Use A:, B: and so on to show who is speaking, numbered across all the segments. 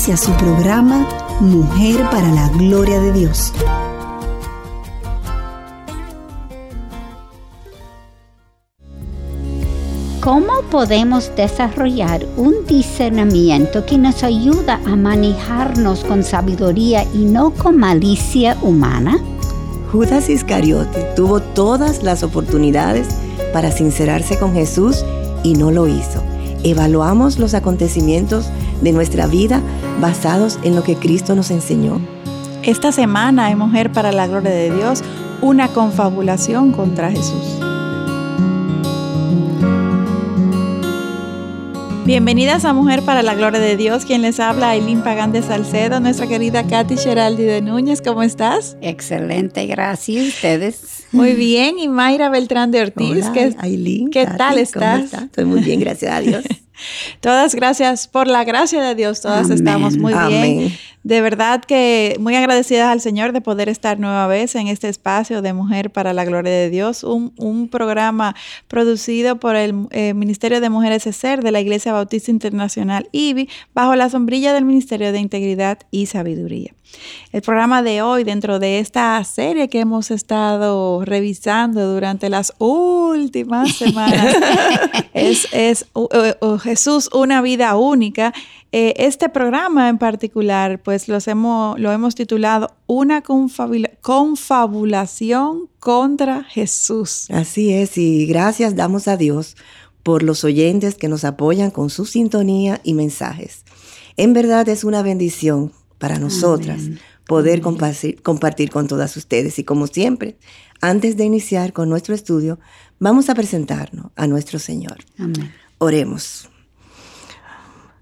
A: Inicia su programa Mujer para la Gloria de Dios.
B: ¿Cómo podemos desarrollar un discernimiento que nos ayuda a manejarnos con sabiduría y no con malicia humana?
C: Judas Iscariote tuvo todas las oportunidades para sincerarse con Jesús y no lo hizo. Evaluamos los acontecimientos de nuestra vida basados en lo que Cristo nos enseñó.
D: Esta semana en Mujer para la Gloria de Dios, una confabulación contra Jesús. Bienvenidas a Mujer para la Gloria de Dios. Quien les habla, Aileen Pagán de Salcedo, nuestra querida Katy Geraldi de Núñez. ¿Cómo estás?
B: Excelente, gracias. ¿Ustedes?
D: Muy bien. Y Mayra Beltrán de Ortiz.
C: Hola, Aileen.
D: ¿Qué tal estás?
C: Estoy muy bien, gracias a Dios.
D: Todas gracias por la gracia de Dios, todas estamos muy bien. De verdad que muy agradecidas al Señor de poder estar nueva vez en este espacio de Mujer para la Gloria de Dios, un, programa producido por el eh, Ministerio de Mujeres ESER de la Iglesia Bautista Internacional IBI, bajo la sombrilla del Ministerio de Integridad y Sabiduría. El programa de hoy, dentro de esta serie que hemos estado revisando durante las últimas semanas, es, Jesús, una vida única. Eh, este programa en particular, pues los hemos, lo hemos titulado Una confabulación contra Jesús.
C: Así es, y gracias damos a Dios por los oyentes que nos apoyan con su sintonía y mensajes. En verdad es una bendición para nosotras poder Compartir, compartir con todas ustedes. Y como siempre, antes de iniciar con nuestro estudio, vamos a presentarnos a nuestro Señor. Amén. Oremos.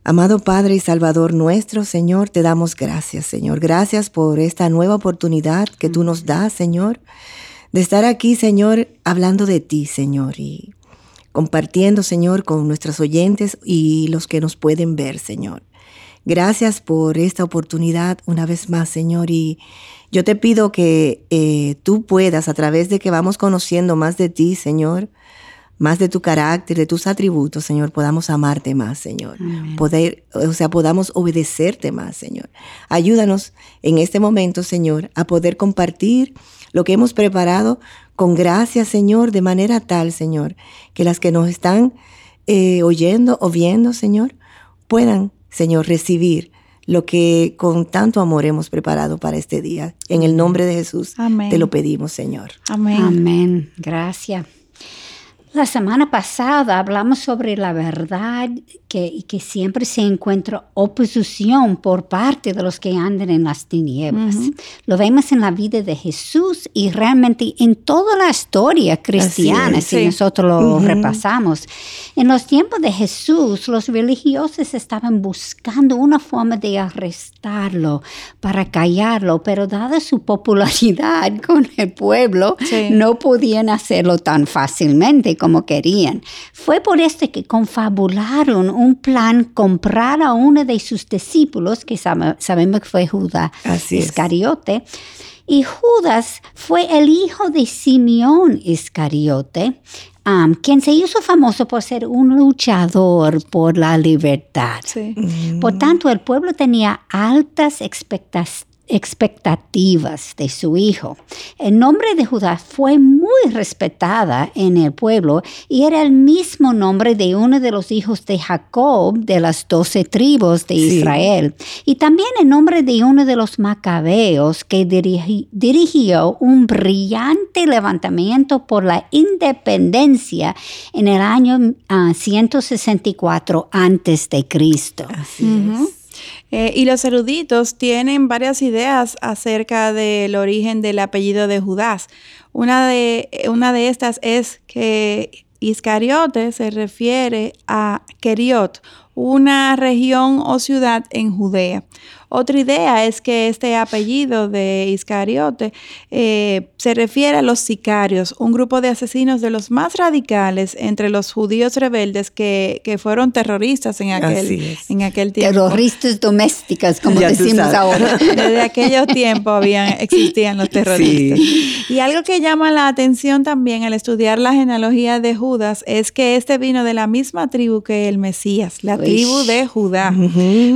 C: Amado Padre y Salvador nuestro, Señor, te damos gracias, Señor. Gracias por esta nueva oportunidad que tú nos das, Señor, de estar aquí, Señor, hablando de ti, Señor, y compartiendo, Señor, con nuestros oyentes y los que nos pueden ver, Señor. Gracias por esta oportunidad una vez más, Señor. Y yo te pido que eh, tú puedas, a través de que vamos conociendo más de ti, Señor, más de tu carácter, de tus atributos, Señor, podamos amarte más, Señor. Poder, o sea, podamos obedecerte más, Señor. Ayúdanos en este momento, Señor, a poder compartir lo que hemos preparado con gracia, Señor, de manera tal, Señor, que las que nos están eh, oyendo o viendo, Señor, puedan Señor, recibir lo que con tanto amor hemos preparado para este día. En el nombre de Jesús te lo pedimos, Señor.
B: Amén. Amén. Gracias. La semana pasada hablamos sobre la verdad que, que siempre se encuentra oposición por parte de los que andan en las tinieblas. Lo vemos en la vida de Jesús y realmente en toda la historia cristiana, si nosotros lo repasamos. En los tiempos de Jesús, los religiosos estaban buscando una forma de arrestarlo para callarlo, pero dada su popularidad con el pueblo, no podían hacerlo tan fácilmente como querían. Fue por esto que confabularon un plan comprar a uno de sus discípulos, que sabemos que fue Judas Iscariote. Y Judas fue el hijo de Simeón Iscariote, um, quien se hizo famoso por ser un luchador por la libertad. Por tanto, el pueblo tenía altas expectativas expectativas de su hijo. El nombre de Judá fue muy respetada en el pueblo y era el mismo nombre de uno de los hijos de Jacob de las doce tribus de Israel y también el nombre de uno de los macabeos que dirigió un brillante levantamiento por la independencia en el año 164 ah, antes de Cristo.
D: Eh, y los eruditos tienen varias ideas acerca del origen del apellido de Judas. Una de, una de estas es que Iscariote se refiere a Keriot, una región o ciudad en Judea. Otra idea es que este apellido de Iscariote eh, se refiere a los sicarios, un grupo de asesinos de los más radicales entre los judíos rebeldes que, fueron terroristas en aquel, en aquel tiempo.
B: Terroristas domésticas, como decimos ahora.
D: Desde aquellos tiempos habían, existían los terroristas. Y algo que llama la atención también al estudiar la genealogía de Judas es que este vino de la misma tribu que el Mesías, la tribu de Judá,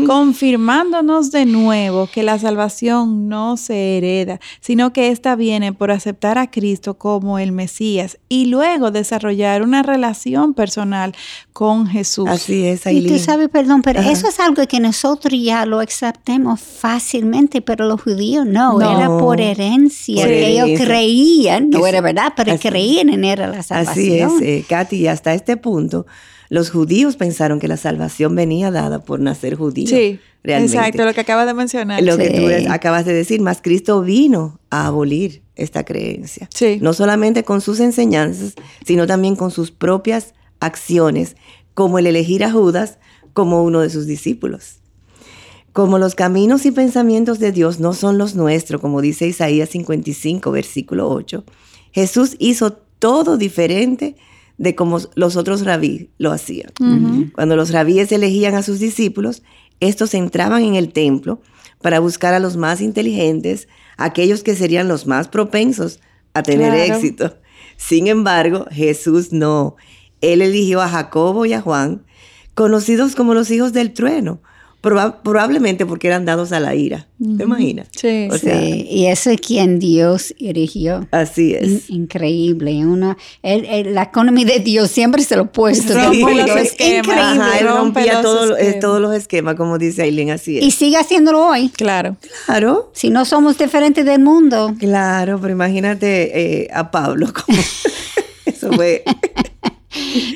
D: confirmándonos de nuevo que la salvación no se hereda, sino que ésta viene por aceptar a Cristo como el Mesías y luego desarrollar una relación personal con Jesús.
C: Así es,
B: Y tú sabes, perdón, pero eso es algo que nosotros ya lo aceptemos fácilmente, pero los judíos no, era por herencia, ellos creían, no era verdad, pero creían en era la salvación.
C: Así es, eh, Katy, hasta este punto los judíos pensaron que la salvación venía dada por nacer judío.
D: Sí, exacto, lo que acabas de mencionar.
C: Lo que tú acabas de decir, más Cristo vino a abolir esta creencia.
D: Sí.
C: No solamente con sus enseñanzas, sino también con sus propias acciones, como el elegir a Judas como uno de sus discípulos. Como los caminos y pensamientos de Dios no son los nuestros, como dice Isaías 55, versículo 8, Jesús hizo todo diferente de cómo los otros rabíes lo hacían. Cuando los rabíes elegían a sus discípulos, estos entraban en el templo para buscar a los más inteligentes, aquellos que serían los más propensos a tener éxito. Sin embargo, Jesús no. Él eligió a Jacobo y a Juan, conocidos como los hijos del trueno, probablemente porque eran dados a la ira. ¿Te imaginas?
D: Sí.
B: sí. Y eso es quien Dios erigió.
C: Así es.
B: increíble. Una, la economía de Dios siempre se lo ha puesto.
C: Sí. es increíble. él rompía todos los esquemas, como dice Aileen, así es.
B: Y sigue haciéndolo hoy.
D: Claro.
C: Claro.
B: Si no somos diferentes del mundo.
C: Claro, pero imagínate eh, a Pablo como... Eso fue...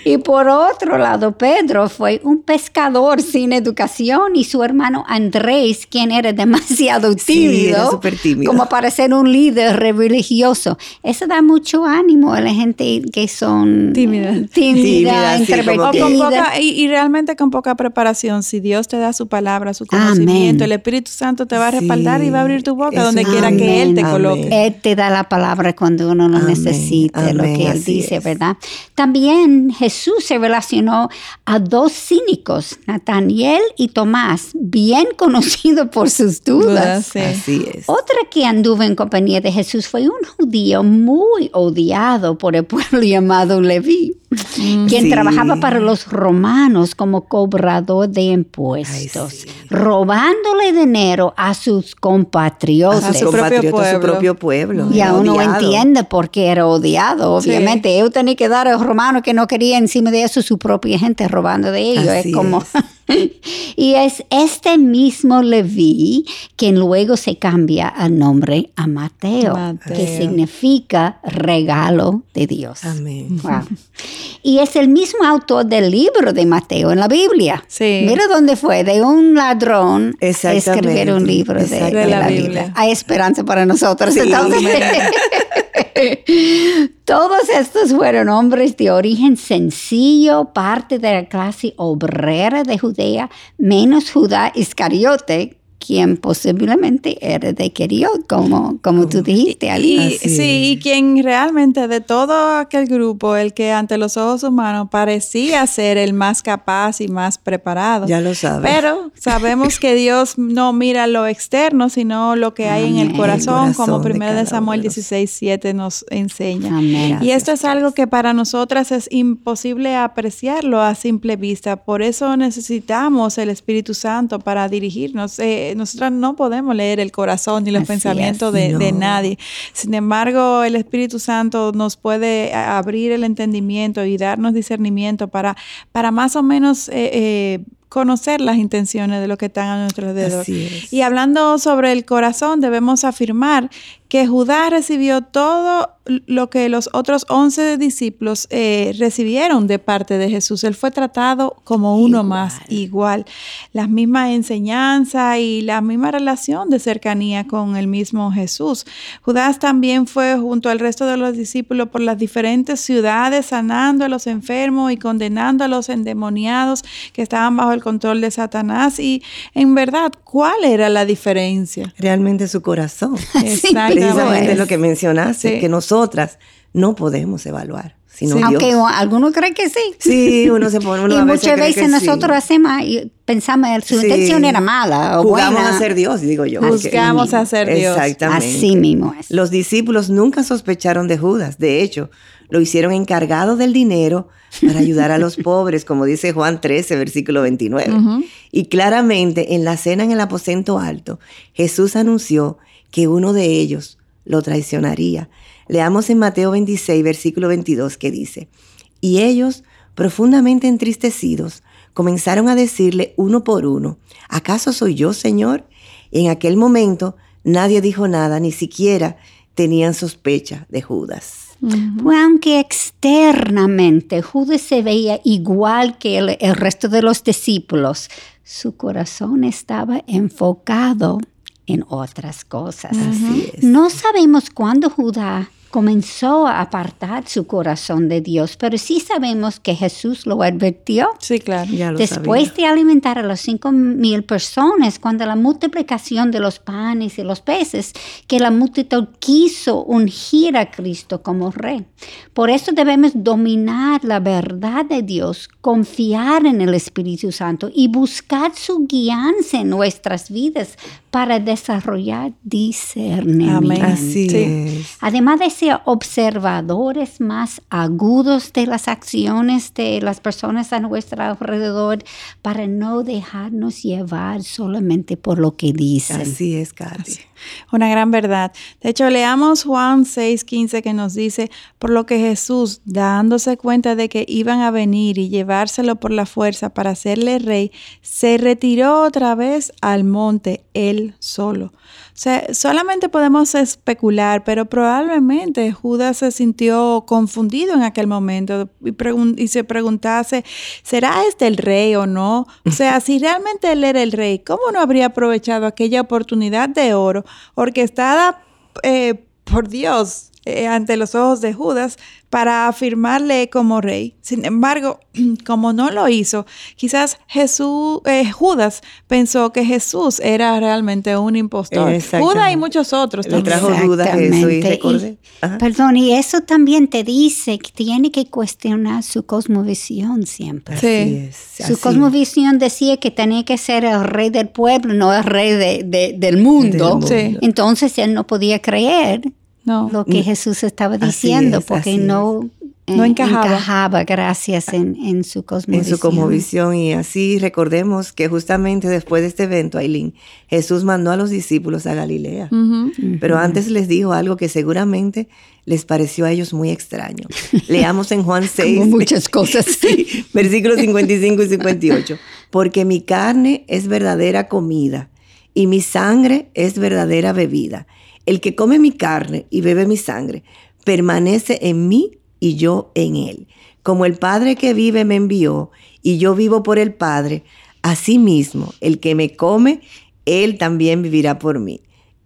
B: Y por otro lado, Pedro fue un pescador sin educación y su hermano Andrés, quien era demasiado tímido, como para ser un líder religioso. Eso da mucho ánimo a la gente que son
D: tímidas,
B: tímida,
D: y, realmente con poca preparación. Si Dios te da su palabra, su conocimiento, el Espíritu Santo te va a respaldar y va a abrir tu boca donde quiera que Él te coloque.
B: Él te da la palabra cuando uno lo necesite, lo que Él dice, ¿verdad? También Jesús se relacionó a dos cínicos, Nataniel y Tomás, bien conocidos por sus dudas.
C: Así es.
B: Otra que anduvo en compañía de Jesús fue un judío muy odiado por el pueblo llamado Leví. Mm, quien trabajaba para los romanos como cobrador de impuestos, robándole dinero a sus compatriotas.
C: A su, propio pueblo.
B: Y aún no entiende por qué era odiado. Obviamente, ellos tenían que dar a los romanos que no quería encima de eso su propia gente robando de ellos. es como... y es este mismo Leví quien luego se cambia el nombre a Mateo, que significa regalo de Dios.
C: Amén.
B: Y es el mismo autor del libro de Mateo en la Biblia.
D: Sí.
B: Mira dónde fue, de un ladrón escribir un libro de, la, Biblia. Hay esperanza para nosotros. Entonces, Todos estos fueron hombres de origen sencillo, parte de la clase obrera de Judea, menos Judá Iscariote, quien posiblemente era de Keriot, como, como tú dijiste, Ali.
D: sí, y quien realmente de todo aquel grupo, el que ante los ojos humanos parecía ser el más capaz y más preparado.
C: Ya lo sabes.
D: Pero sabemos que Dios no mira lo externo, sino lo que hay en el corazón, como 1 de Samuel 16, 7 nos enseña. Y esto es algo que para nosotras es imposible apreciarlo a simple vista. Por eso necesitamos el Espíritu Santo para dirigirnos. Eh, nosotras no podemos leer el corazón ni los pensamientos de, nadie. Sin embargo, el Espíritu Santo nos puede abrir el entendimiento y darnos discernimiento para, para más o menos... Eh, eh, conocer las intenciones de lo que están a nuestro alrededor. Y hablando sobre el corazón, debemos afirmar que Judá recibió todo lo que los otros once discípulos eh, recibieron de parte de Jesús. Él fue tratado como uno más, igual. Las mismas enseñanzas y la misma relación de cercanía con el mismo Jesús. Judas también fue junto al resto de los discípulos por las diferentes ciudades, sanando a los enfermos y condenando a los endemoniados que estaban bajo el control de Satanás y en verdad, ¿cuál era la diferencia?
C: Realmente su corazón.
D: Exactamente.
C: Precisamente lo que mencionaste, que nosotras no podemos evaluar. Sino
B: Aunque algunos creen que sí.
C: Sí, uno se pone uno
B: Y muchas veces nosotros hacemos y pensamos que su intención era mala o
C: Jugamos
B: buena.
C: a ser Dios, digo yo.
D: Juzgamos a ser Dios.
C: Exactamente.
B: Así mismo es.
C: Los discípulos nunca sospecharon de Judas. De hecho, lo hicieron encargado del dinero para ayudar a los pobres, como dice Juan 13, versículo 29. Y claramente en la cena en el aposento alto, Jesús anunció que uno de ellos lo traicionaría. Leamos en Mateo 26, versículo 22, que dice, y ellos, profundamente entristecidos, comenzaron a decirle uno por uno, ¿acaso soy yo, Señor? En aquel momento nadie dijo nada, ni siquiera tenían sospecha de Judas.
B: Pues aunque externamente Judas se veía igual que el, el, resto de los discípulos, su corazón estaba enfocado en otras cosas.
C: Así es.
B: No sabemos cuándo Judas comenzó a apartar su corazón de Dios, pero sí sabemos que Jesús lo advirtió.
D: Sí, claro.
C: Ya lo
B: Después
C: sabía.
B: de alimentar a las cinco mil personas, cuando la multiplicación de los panes y los peces, que la multitud quiso ungir a Cristo como rey. Por eso debemos dominar la verdad de Dios, confiar en el Espíritu Santo y buscar su guianza en nuestras vidas para desarrollar discernimiento.
D: Amén.
C: Así
D: Sí.
C: es.
B: Además de ser observadores más agudos de las acciones de las personas a nuestro alrededor, para no dejarnos llevar solamente por lo que dicen.
C: Así es, Katy.
D: Una gran verdad. De hecho, leamos Juan 6:15 que nos dice, por lo que Jesús, dándose cuenta de que iban a venir y llevárselo por la fuerza para hacerle rey, se retiró otra vez al monte él solo. Sea, solamente podemos especular, pero probablemente Judas se sintió confundido en aquel momento y, y se preguntase, ¿será este el rey o no? O sea, si realmente él era el rey, ¿cómo no habría aprovechado aquella oportunidad de oro orquestada eh, por Dios eh, ante los ojos de Judas para afirmarle como rey. Sin embargo, como no lo hizo, quizás Jesús, eh, Judas pensó que Jesús era realmente un impostor. Judas y muchos otros.
C: Le trajo dudas y.
B: Y, perdón, y eso también te dice que tiene que cuestionar su cosmovisión siempre.
C: Sí. Es,
B: su cosmovisión decía que tenía que ser el rey del pueblo, no el rey de, de, del mundo.
C: Del mundo.
D: Sí.
B: Entonces él no podía creer
D: no.
B: lo que Jesús estaba diciendo
C: es,
B: porque no,
D: no
B: eh,
D: encajaba.
B: encajaba gracias en, en, su cosmovisión.
C: En su cosmovisión. Y así recordemos que justamente después de este evento, Aileen, Jesús mandó a los discípulos a Galilea.
D: Uh -huh.
C: Pero antes les dijo algo que seguramente les pareció a ellos muy extraño. Leamos en Juan 6.
B: Como muchas cosas.
C: sí, versículos 55 y 58. Porque mi carne es verdadera comida y mi sangre es verdadera bebida. El que come mi carne y bebe mi sangre permanece en mí y yo en él. Como el Padre que vive me envió y yo vivo por el Padre, asimismo el que me come, él también vivirá por mí.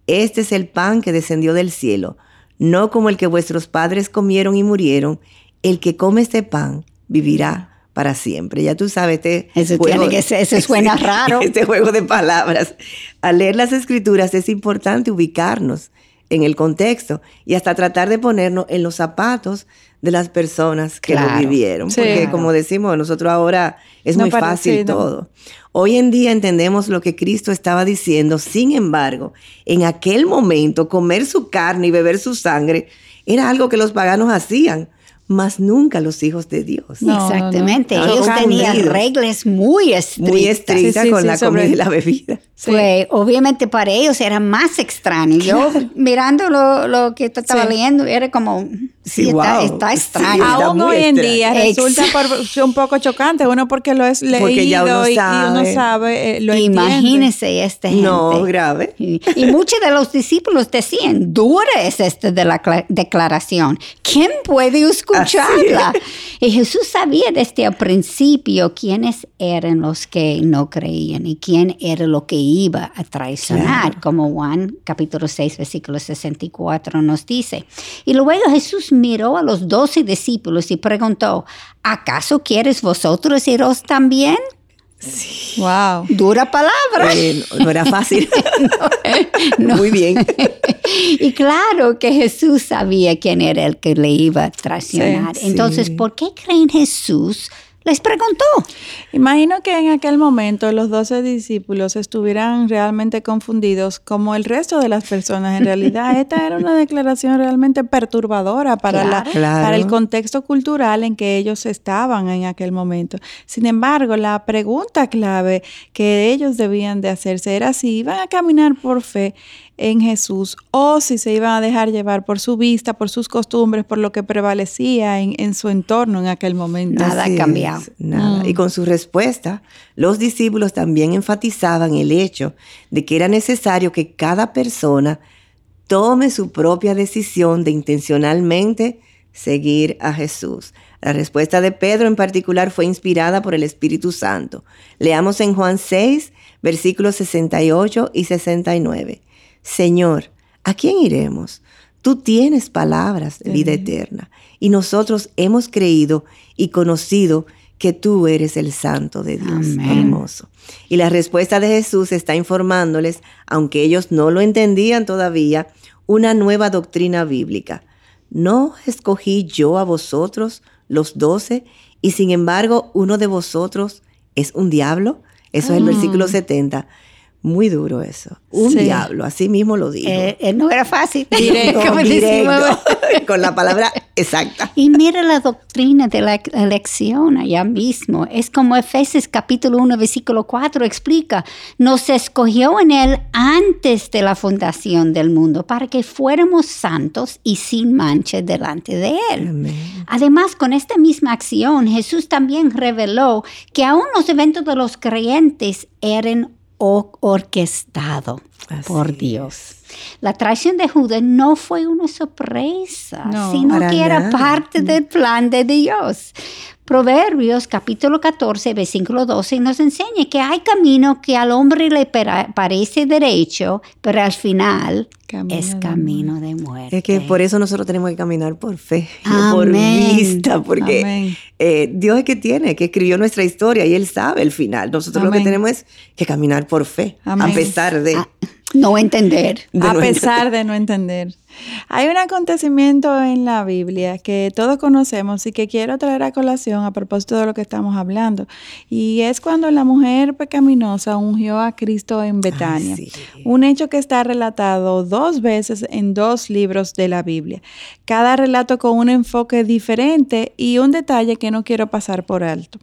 C: Este es el pan que descendió del cielo, no como el que vuestros padres comieron y murieron. El que come este pan vivirá para siempre. Ya tú sabes, este
B: eso, juego, que ser, eso suena
C: este,
B: raro.
C: Este juego de palabras. Al leer las escrituras es importante ubicarnos en el contexto y hasta tratar de ponernos en los zapatos de las personas que
B: claro.
C: lo vivieron.
D: Sí.
C: Porque
D: Claro.
C: como decimos, nosotros ahora es
D: No
C: muy fácil
D: sí, no.
C: todo. Hoy en día entendemos lo que Cristo estaba diciendo, sin embargo, en aquel momento comer su carne y beber su sangre era algo que los paganos hacían, mas nunca los hijos de Dios.
D: No,
B: Exactamente.
C: no, no.
B: Ellos tenían reglas muy estrictas.
C: Muy estricta
D: Sí, sí,
C: con
D: sí,
C: la
D: sobre-
C: comida y la bebida.
D: Sí.
B: Pues obviamente para ellos era más extraño. Yo mirando lo, lo que
D: Sí.
B: leyendo era como, sí,
C: Sí,
B: está,
C: wow.
B: está
C: Sí.
B: extraño.
C: Está
D: Aún hoy en
C: extraño.
D: día
B: Ex-
D: resulta por- un poco chocante, uno porque lo es leído
C: Porque ya uno
D: y, y
C: sabe.
D: uno sabe, eh, lo entiende.
B: Imagínense esta gente.
C: No, grave.
B: Y, y muchos de los discípulos decían, dura es esta de la cla- declaración. ¿Quién puede escucharla? Y Jesús sabía desde el principio quiénes eran los que no creían y quién era lo que iba a traicionar, como Juan capítulo 6, versículo 64 nos dice. Y luego Jesús miró a los doce discípulos y preguntó, ¿acaso quieres vosotros iros también? Sí. Wow. Dura palabra.
C: Eh, no, era fácil. Muy bien.
B: y claro que Jesús sabía quién era el que le iba a traicionar. Entonces, ¿por qué creen Jesús? Les preguntó.
D: Imagino que en aquel momento los doce discípulos estuvieran realmente confundidos como el resto de las personas. En realidad, esta era una declaración realmente perturbadora para, la, para el contexto cultural en que ellos estaban en aquel momento. Sin embargo, la pregunta clave que ellos debían de hacerse era si iban a caminar por fe en Jesús o si se iban a dejar llevar por su vista, por sus costumbres, por lo que prevalecía en, su entorno en aquel momento.
B: Nada ha cambiado.
C: nada. Mm. Y con su respuesta, los discípulos también enfatizaban el hecho de que era necesario que cada persona tome su propia decisión de intencionalmente seguir a Jesús. La respuesta de Pedro en particular fue inspirada por el Espíritu Santo. Leamos en Juan 6, versículos 68 y 69. Señor, ¿a quién iremos? Tú tienes palabras de vida eterna y nosotros hemos creído y conocido que tú eres el santo de Dios. Hermoso. Y la respuesta de Jesús está informándoles, aunque ellos no lo entendían todavía, una nueva doctrina bíblica. ¿No escogí yo a vosotros, los doce, y sin embargo uno de vosotros es un diablo? Eso es el versículo 70. Muy duro eso. Un diablo, así mismo lo digo.
B: Eh, eh, no era fácil.
C: con la palabra exacta.
B: Y mira la doctrina de la elección allá mismo. Es como Efesios capítulo 1, versículo 4 explica. Nos escogió en él antes de la fundación del mundo para que fuéramos santos y sin mancha delante de él. Además, con esta misma acción, Jesús también reveló que aún los eventos de los creyentes eran orquestado por Dios. La traición de Judas no fue una sorpresa, sino que era parte del plan de Dios. Proverbios capítulo 14, versículo 12 nos enseña que hay camino que al hombre le parece derecho, pero al final es camino de muerte.
C: Es que por eso nosotros tenemos que caminar por fe, por vista, porque eh, Dios es que tiene, que escribió nuestra historia y Él sabe el final. Nosotros lo que tenemos es que caminar por fe, a pesar de...
B: Ah, no entender.
D: a pesar de no entender. Hay un acontecimiento en la Biblia que todos conocemos y que quiero traer a colación a propósito de lo que estamos hablando. Y es cuando la mujer pecaminosa ungió a Cristo en Betania. Un hecho que está relatado dos veces en dos libros de la Biblia. Cada relato con un enfoque diferente y un detalle que no quiero pasar por alto.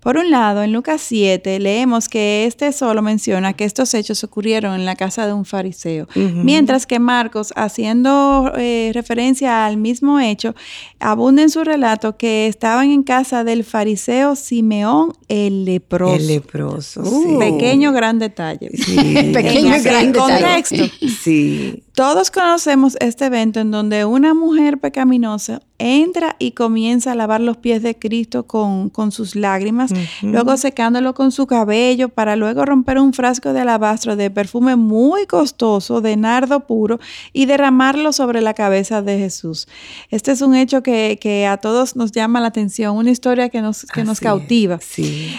D: Por un lado, en Lucas 7 leemos que este solo menciona que estos hechos ocurrieron en la casa de un fariseo, mientras que Marcos, haciendo eh, referencia al mismo hecho, abunda en su relato que estaban en casa del fariseo Simeón el leproso.
C: El leproso.
D: Uh, pequeño gran detalle.
B: pequeño gran
D: contexto.
C: Sí.
D: Todos conocemos este evento en donde una mujer pecaminosa entra y comienza a lavar los pies de Cristo con, sus lágrimas, luego secándolo con su cabello para luego romper un frasco de alabastro de perfume muy costoso, de nardo puro, y derramarlo sobre la cabeza de Jesús. Este es un hecho que, a todos nos llama la atención, una historia que nos, que nos cautiva.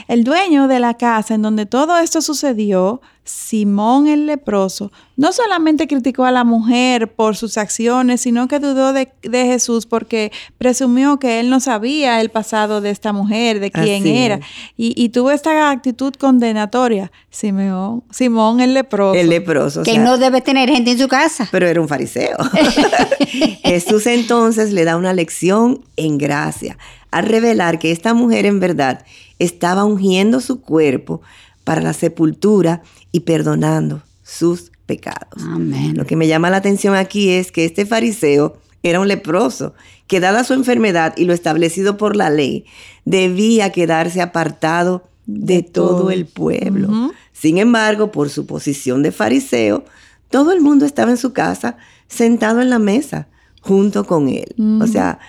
D: El dueño de la casa en donde todo esto sucedió Simón el leproso no solamente criticó a la mujer por sus acciones, sino que dudó de, Jesús porque presumió que él no sabía el pasado de esta mujer, de quién era. Y, tuvo esta actitud condenatoria. Simón, Simón el leproso.
C: El leproso.
B: Que no debe tener gente en su casa.
C: Pero era un fariseo. Jesús entonces le da una lección en gracia al revelar que esta mujer en verdad estaba ungiendo su cuerpo para la sepultura y perdonando sus pecados.
B: Amén.
C: Lo que me llama la atención aquí es que este fariseo era un leproso, que dada su enfermedad y lo establecido por la ley, debía quedarse apartado de, todo. el pueblo. Sin embargo, por su posición de fariseo, todo el mundo estaba en su casa sentado en la mesa junto con él. O sea,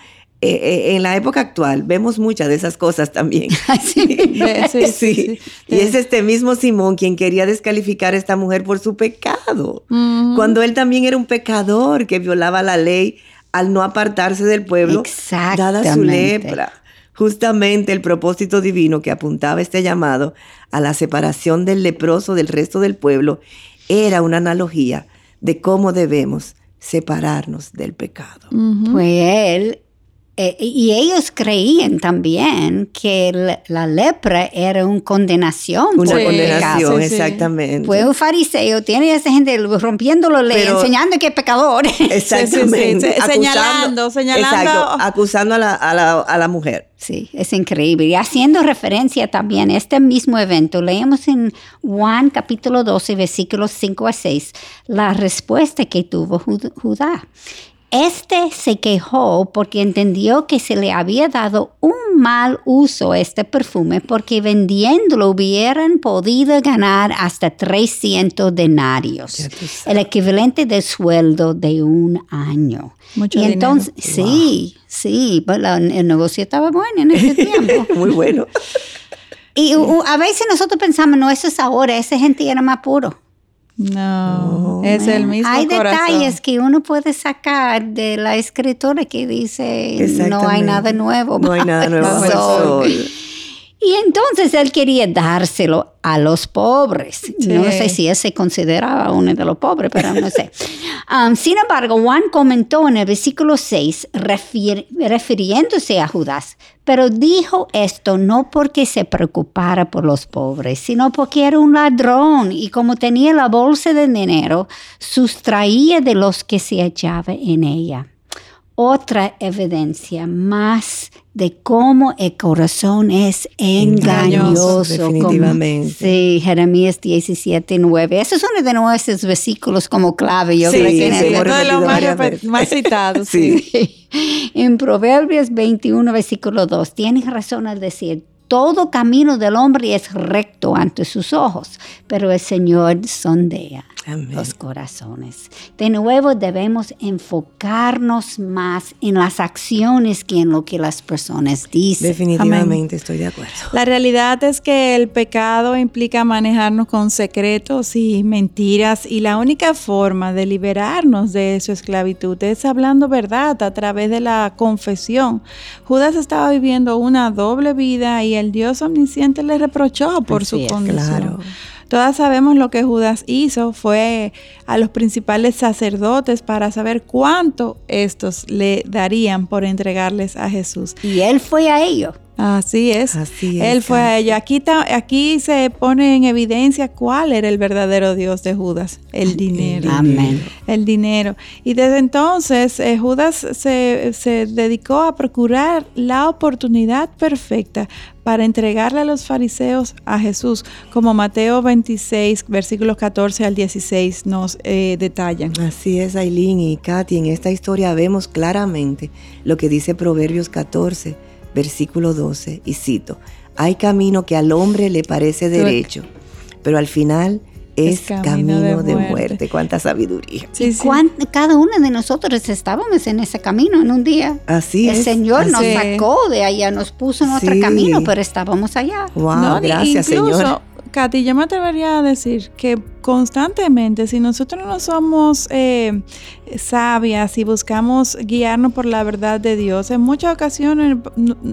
C: eh, eh, en la época actual vemos muchas de esas cosas también.
B: sí,
C: sí, Y es este mismo Simón quien quería descalificar a esta mujer por su pecado, cuando él también era un pecador que violaba la ley al no apartarse del pueblo, dada su lepra. Justamente el propósito divino que apuntaba este llamado a la separación del leproso del resto del pueblo era una analogía de cómo debemos separarnos del pecado.
B: Pues él eh, y ellos creían también que la, lepra era una condenación.
C: Una condenación, exactamente.
B: Fue un fariseo, tiene a esa gente rompiendo la ley, enseñando que es pecador.
C: Exactamente.
D: señalando, señalando. Exacto,
C: acusando a la, a, la, a la, mujer.
B: Sí, es increíble. Y haciendo referencia también a este mismo evento, leemos en Juan capítulo 12, versículos 5 a 6, la respuesta que tuvo Judá. Este se quejó porque entendió que se le había dado un mal uso a este perfume porque vendiéndolo hubieran podido ganar hasta 300 denarios, el equivalente del sueldo de un año.
D: Mucho
B: y entonces, sí, sí, pues el negocio estaba bueno en ese tiempo.
C: Muy bueno.
B: Y a veces nosotros pensamos, no, eso es ahora, esa gente era más puro.
D: No, es el mismo
B: Hay detalles que uno puede sacar de la escritura que dice no hay nada nuevo.
C: No hay nada nuevo.
B: Y entonces él quería dárselo a los pobres. No sé si él se consideraba uno de los pobres, pero no sé. Um, sin embargo, Juan comentó en el versículo 6, refiriéndose a Judas, pero dijo esto no porque se preocupara por los pobres, sino porque era un ladrón y como tenía la bolsa de dinero, sustraía de los que se hallaba en ella otra evidencia más de cómo el corazón es engañoso.
C: definitivamente.
B: sí, Jeremías 17, 9. Eso es uno de nuestros versículos como clave. Yo creo que
D: es uno de los más, más citados. sí.
B: En Proverbios 21, versículo 2, tienes razón al decir, todo camino del hombre es recto ante sus ojos, pero el Señor sondea los corazones. De nuevo debemos enfocarnos más en las acciones que en lo que las personas dicen.
C: Definitivamente estoy de acuerdo.
D: La realidad es que el pecado implica manejarnos con secretos y mentiras y la única forma de liberarnos de su esclavitud es hablando verdad a través de la confesión. Judas estaba viviendo una doble vida y el Dios omnisciente le reprochó por su condición. Todas sabemos lo que Judas hizo, fue a los principales sacerdotes para saber cuánto estos le darían por entregarles a Jesús.
B: Y él fue a ellos.
D: Así es. Así es. Él fue a ello. Aquí, aquí se pone en evidencia cuál era el verdadero Dios de Judas, el dinero.
B: Amén.
D: El dinero. Y desde entonces eh, Judas se, se dedicó a procurar la oportunidad perfecta para entregarle a los fariseos a Jesús, como Mateo 26, versículos 14 al 16 nos eh, detallan.
C: Así es, Aileen y Katy, en esta historia vemos claramente lo que dice Proverbios 14 versículo 12, y cito, hay camino que al hombre le parece derecho, pero al final es, camino, de, muerte. Cuánta sabiduría.
B: Sí, Cada uno de nosotros estábamos en ese camino en un día.
C: Así
B: El Señor nos sacó de allá, nos puso en otro camino, pero estábamos allá.
C: Wow, gracias, Señor.
D: Katy, yo me atrevería a decir que constantemente, si nosotros no somos eh, sabias y buscamos guiarnos por la verdad de Dios, en muchas ocasiones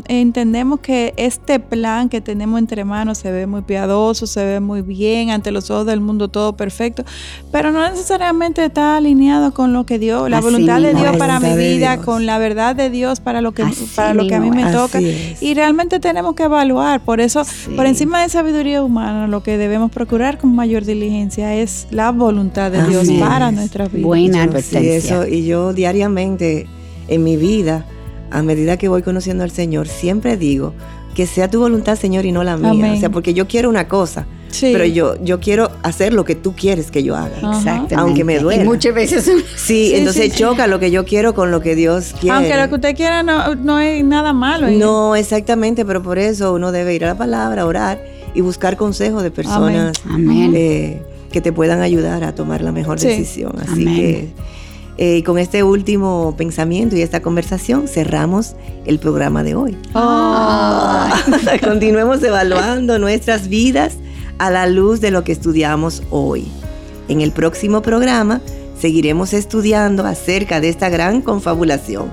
D: entendemos que este plan que tenemos entre manos se ve muy piadoso, se ve muy bien ante los ojos del mundo, todo perfecto, pero no necesariamente está alineado con lo que Dios, la voluntad de Dios para mi vida, con la verdad de Dios para lo que, para lo que a mí me toca. Y realmente tenemos que evaluar, por eso, por encima de sabiduría humana, lo que debemos procurar con mayor diligencia es la voluntad de Dios para nuestras vidas.
B: Buena advertencia.
C: Eso, y yo diariamente en mi vida, a medida que voy conociendo al Señor, siempre digo que sea tu voluntad, Señor, y no la mía. O sea, porque yo quiero una cosa. Pero yo, yo quiero hacer lo que tú quieres que yo haga.
B: Exactamente.
C: Aunque me duele.
B: muchas veces.
C: Sí, entonces choca lo que yo quiero con lo que Dios quiere.
D: Aunque lo que usted quiera no, no hay nada malo.
C: No, exactamente, pero por eso uno debe ir a la palabra, orar y buscar consejos de personas eh, que te puedan ayudar a tomar la mejor decisión. Así que eh, con este último pensamiento y esta conversación cerramos el programa de hoy. Continuemos evaluando nuestras vidas a la luz de lo que estudiamos hoy. En el próximo programa seguiremos estudiando acerca de esta gran confabulación.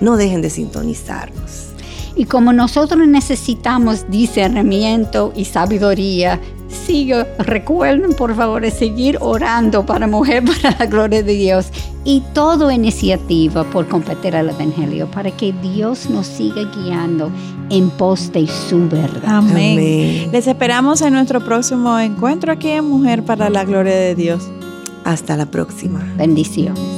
C: No dejen de sintonizarnos.
B: Y como nosotros necesitamos discernimiento y sabiduría, recuerden por favor seguir orando para mujer para la gloria de Dios y toda iniciativa por competir al Evangelio para que Dios nos siga guiando en pos de su verdad.
D: Amén. Les esperamos en nuestro próximo encuentro aquí en Mujer para la gloria de Dios.
C: Hasta la próxima.
B: Bendiciones.